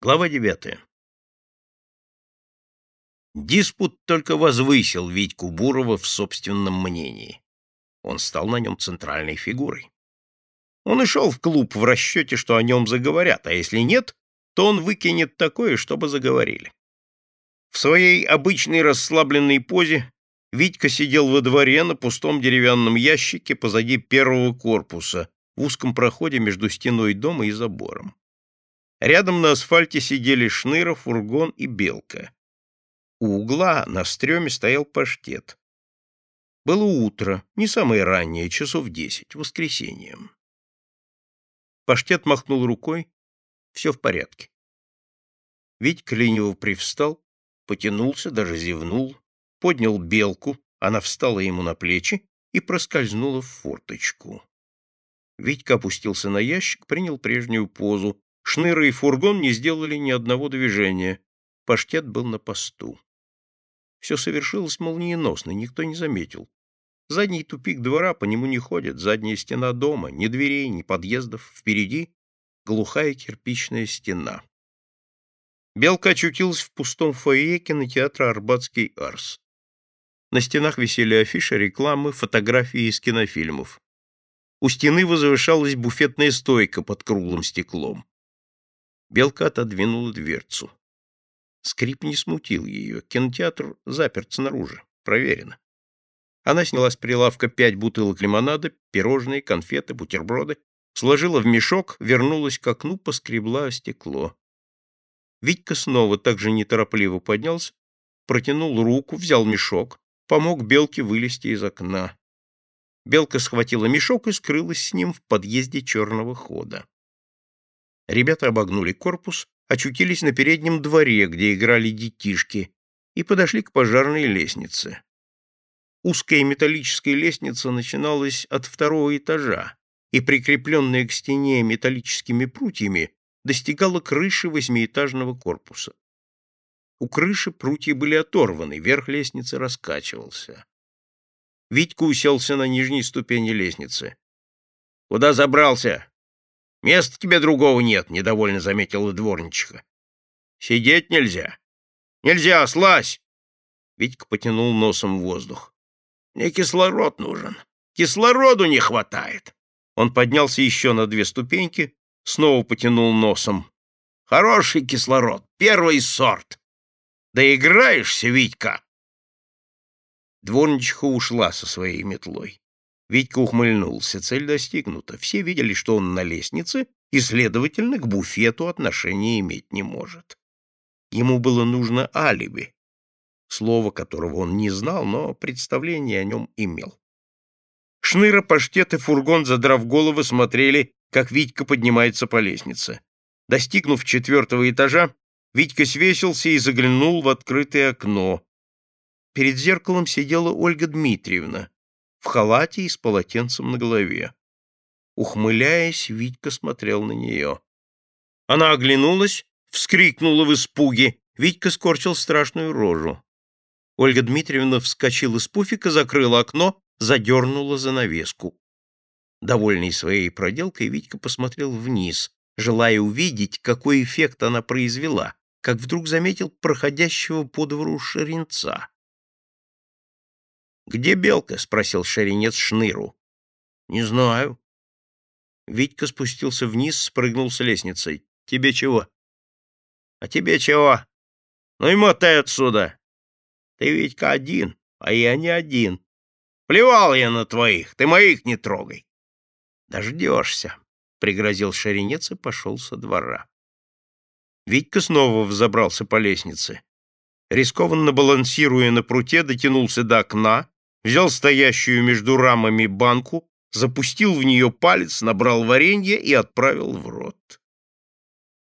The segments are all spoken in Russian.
Глава девятая. Диспут только возвысил Витьку Бурова в собственном мнении. Он стал на нем центральной фигурой. Он и шел в клуб в расчете, что о нем заговорят, а если нет, то он выкинет такое, чтобы заговорили. В своей обычной расслабленной позе Витька сидел во дворе на пустом деревянном ящике позади первого корпуса в узком проходе между стеной дома и забором. Рядом на асфальте сидели Шныра, Фургон и Белка. У угла на стреме стоял паштет. Было утро, не самое раннее, часов десять, воскресенье. Паштет махнул рукой. Все в порядке. Витька лениво привстал, потянулся, даже зевнул, поднял белку, она встала ему на плечи и проскользнула в форточку. Витька опустился на ящик, принял прежнюю позу, Шныра и фургон не сделали ни одного движения. Паштет был на посту. Все совершилось молниеносно, никто не заметил. Задний тупик двора, по нему не ходят, задняя стена дома, ни дверей, ни подъездов. Впереди глухая кирпичная стена. Белка очутилась в пустом фойе кинотеатра «Арбатский Арс». На стенах висели афиши, рекламы, фотографии из кинофильмов. У стены возвышалась буфетная стойка под круглым стеклом. Белка отодвинула дверцу. Скрип не смутил ее. Кинотеатр заперт снаружи. Проверено. Она сняла с прилавка пять бутылок лимонада, пирожные, конфеты, бутерброды, сложила в мешок, вернулась к окну, поскребла стекло. Витька снова так же неторопливо поднялся, протянул руку, взял мешок, помог Белке вылезти из окна. Белка схватила мешок и скрылась с ним в подъезде черного хода. Ребята обогнули корпус, очутились на переднем дворе, где играли детишки, и подошли к пожарной лестнице. Узкая металлическая лестница начиналась от второго этажа и, прикрепленная к стене металлическими прутьями, достигала крыши восьмиэтажного корпуса. У крыши прутья были оторваны, верх лестницы раскачивался. Витька уселся на нижней ступени лестницы. — Куда забрался? Места тебе другого нет, — недовольно заметила дворничиха. — Сидеть нельзя. — Нельзя, слазь! Витька потянул носом воздух. — Мне кислород нужен. Кислороду не хватает. Он поднялся еще на две ступеньки, снова потянул носом. — Хороший кислород, первый сорт. Доиграешься, Витька? Дворничиха ушла со своей метлой. Витька ухмыльнулся. Цель достигнута. Все видели, что он на лестнице, и, следовательно, к буфету отношения иметь не может. Ему было нужно алиби, слово которого он не знал, но представление о нем имел. Шныра, паштет и фургон, задрав головы, смотрели, как Витька поднимается по лестнице. Достигнув четвертого этажа, Витька свесился и заглянул в открытое окно. Перед зеркалом сидела Ольга Дмитриевна в халате и с полотенцем на голове. Ухмыляясь, Витька смотрел на нее. Она оглянулась, вскрикнула в испуге. Витька скорчил страшную рожу. Ольга Дмитриевна вскочила с пуфика, закрыла окно, задернула занавеску. Довольный своей проделкой, Витька посмотрел вниз, желая увидеть, какой эффект она произвела, как вдруг заметил проходящего по двору шеренца. «Где белка?» — спросил шаренец Шныру. «Не знаю». Витька спустился вниз, спрыгнул с лестницей. «Тебе чего?» «А тебе чего? Ну и мотай отсюда. Ты, Витька, один, а я не один. Плевал я на твоих, ты моих не трогай». «Дождешься», — пригрозил шаренец и пошел со двора. Витька снова взобрался по лестнице. Рискованно балансируя на пруте, дотянулся до окна, взял стоящую между рамами банку, запустил в нее палец, набрал варенье и отправил в рот.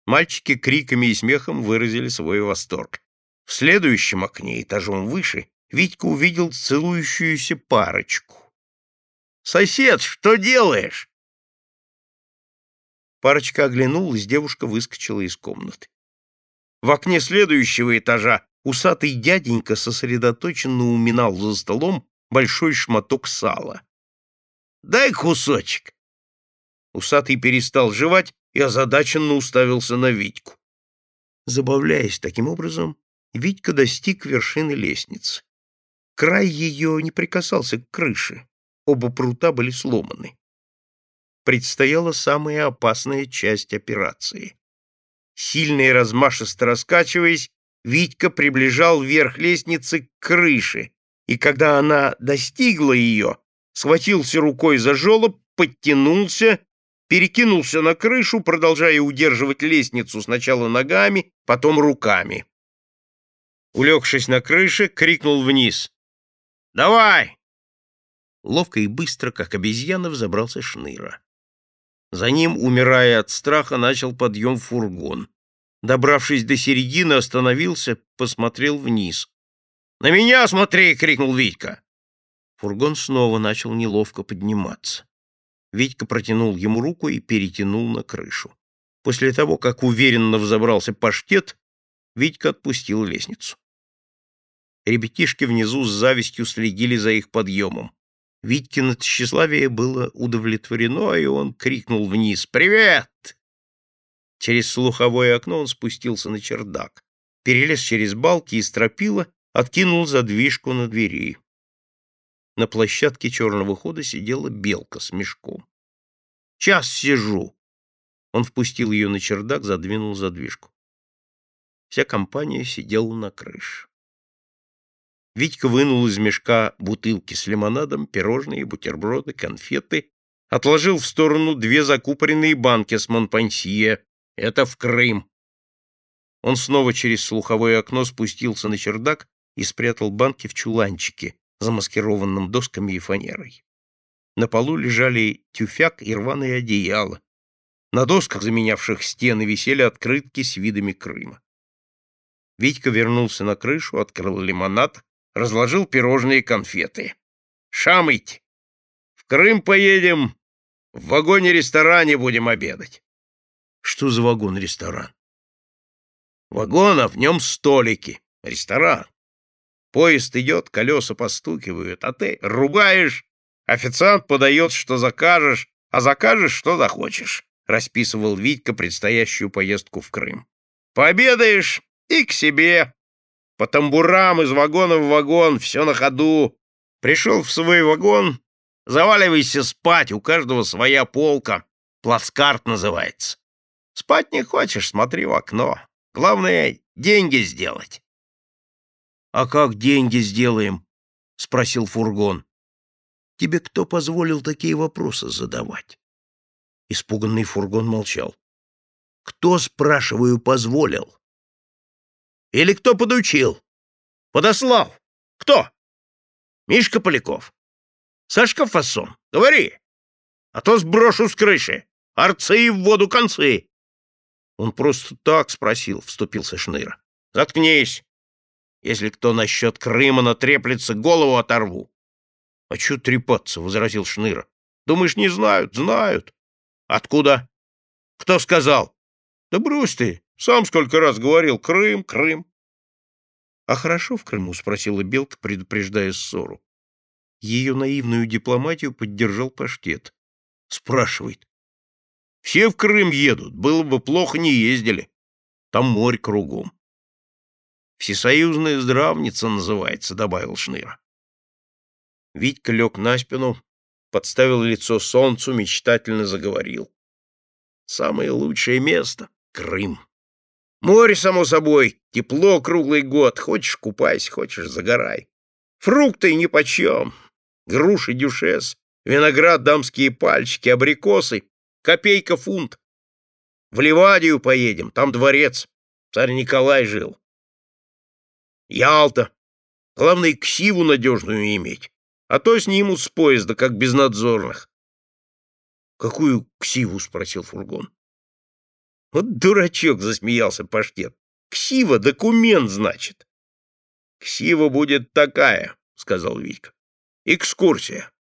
Мальчики криками и смехом выразили свой восторг. В следующем окне, этажом выше, Витька увидел целующуюся парочку. «Сосед, что делаешь?» Парочка оглянулась, девушка выскочила из комнаты. В окне следующего этажа усатый дяденька сосредоточенно уминал за столом большой шматок сала. «Дай кусочек!» Усатый перестал жевать и озадаченно уставился на Витьку. Забавляясь таким образом, Витька достиг вершины лестницы. Край ее не прикасался к крыше, оба прута были сломаны. Предстояла самая опасная часть операции. Сильно и размашисто раскачиваясь, Витька приближал верх лестницы к крыше, и когда она достигла ее, схватился рукой за жолоб, подтянулся, перекинулся на крышу, продолжая удерживать лестницу сначала ногами, потом руками. Улегшись на крыше, крикнул вниз. «Давай!» Ловко и быстро, как обезьяна, взобрался Шныра. За ним, умирая от страха, начал подъем фургон. Добравшись до середины, остановился, посмотрел вниз. «На меня смотри!» — крикнул Витька. Фургон снова начал неловко подниматься. Витька протянул ему руку и перетянул на крышу. После того, как уверенно взобрался паштет, Витька отпустил лестницу. Ребятишки внизу с завистью следили за их подъемом. Витькино тщеславие было удовлетворено, и он крикнул вниз «Привет!». Через слуховое окно он спустился на чердак, перелез через балки и стропила, откинул задвижку на двери. На площадке черного хода сидела белка с мешком. «Час сижу!» Он впустил ее на чердак, задвинул задвижку. Вся компания сидела на крыше. Витька вынул из мешка бутылки с лимонадом, пирожные, бутерброды, конфеты, отложил в сторону две закупоренные банки с Монпансье. Это в Крым. Он снова через слуховое окно спустился на чердак и спрятал банки в чуланчике, замаскированном досками и фанерой. На полу лежали тюфяк и рваное одеяло. На досках, заменявших стены, висели открытки с видами Крыма. Витька вернулся на крышу, открыл лимонад, разложил пирожные и конфеты. «Шамыть! В Крым поедем, в вагоне-ресторане будем обедать». «Что за вагон-ресторан?» «Вагон, а в нем столики. Ресторан. Поезд идет, колеса постукивают, а ты ругаешь, официант подает, что закажешь, а закажешь, что захочешь», — расписывал Витька предстоящую поездку в Крым. «Пообедаешь и к себе, по тамбурам из вагона в вагон, все на ходу. Пришел в свой вагон, заваливайся спать, у каждого своя полка. Плацкарт называется. Спать не хочешь, смотри в окно. Главное — деньги сделать. — А как деньги сделаем? — спросил фургон. — Тебе кто позволил такие вопросы задавать? Испуганный фургон молчал. — Кто, спрашиваю, позволил? Или кто подучил? Подослал? Кто? Мишка Поляков? Сашка Фасон? Говори. А то сброшу с крыши. Арцы в воду концы. Он просто так спросил, вступился Шныра. Заткнись. Если кто насчет Крыма натреплется, голову оторву. — А чё трепаться? — возразил Шныра. — Думаешь, не знают? Знают. — Откуда? — Кто сказал? — Да брось ты. Сам сколько раз говорил Крым, Крым. — А хорошо в Крыму? — спросила Белка, предупреждая ссору. Ее наивную дипломатию поддержал паштет. Спрашивает. — Все в Крым едут, было бы плохо не ездили. Там море кругом. — Всесоюзная здравница называется, — добавил Шныра. Витька лег на спину, подставил лицо солнцу, мечтательно заговорил. — Самое лучшее место — Крым. Море, само собой, тепло круглый год. Хочешь — купайся, хочешь — загорай. Фрукты нипочем. Груши дюшес, виноград дамские пальчики, абрикосы. Копейка фунт. В Ливадию поедем, там дворец. Царь Николай жил. Ялта. Главное, ксиву надежную иметь. А то снимут с поезда, как безнадзорных. — Какую ксиву? — спросил фургон. Вот дурачок, засмеялся паштет. Ксива документ, значит. Ксива будет такая, сказал Витька. Экскурсия.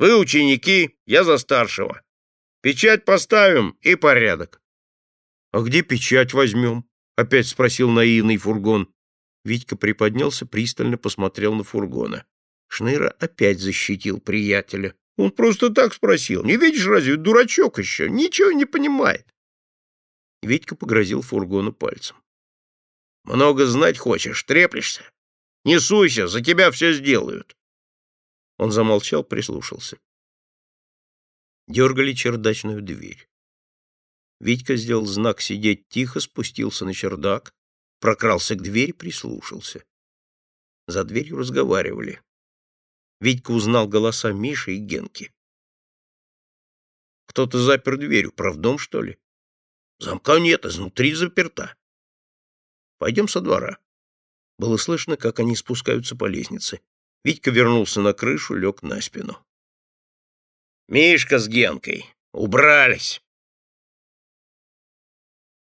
Вы ученики, я за старшего. Печать поставим и порядок. — А где печать возьмем? — опять спросил наивный фургон. Витька приподнялся, пристально посмотрел на фургона. Шныра опять защитил приятеля. Он просто так спросил. Не видишь, разве дурачок еще? Ничего не понимает. Витька погрозил фургону пальцем. Много знать хочешь, треплешься? Не суйся, за тебя все сделают. Он замолчал, прислушался. Дергали чердачную дверь. Витька сделал знак сидеть тихо, спустился на чердак, прокрался к двери, прислушался. За дверью разговаривали. Витька узнал голоса Миши и Генки. Кто-то запер дверь, управдом, что ли? Замка нет, изнутри заперта. Пойдем со двора. Было слышно, как они спускаются по лестнице. Витька вернулся на крышу, лег на спину. Мишка с Генкой убрались.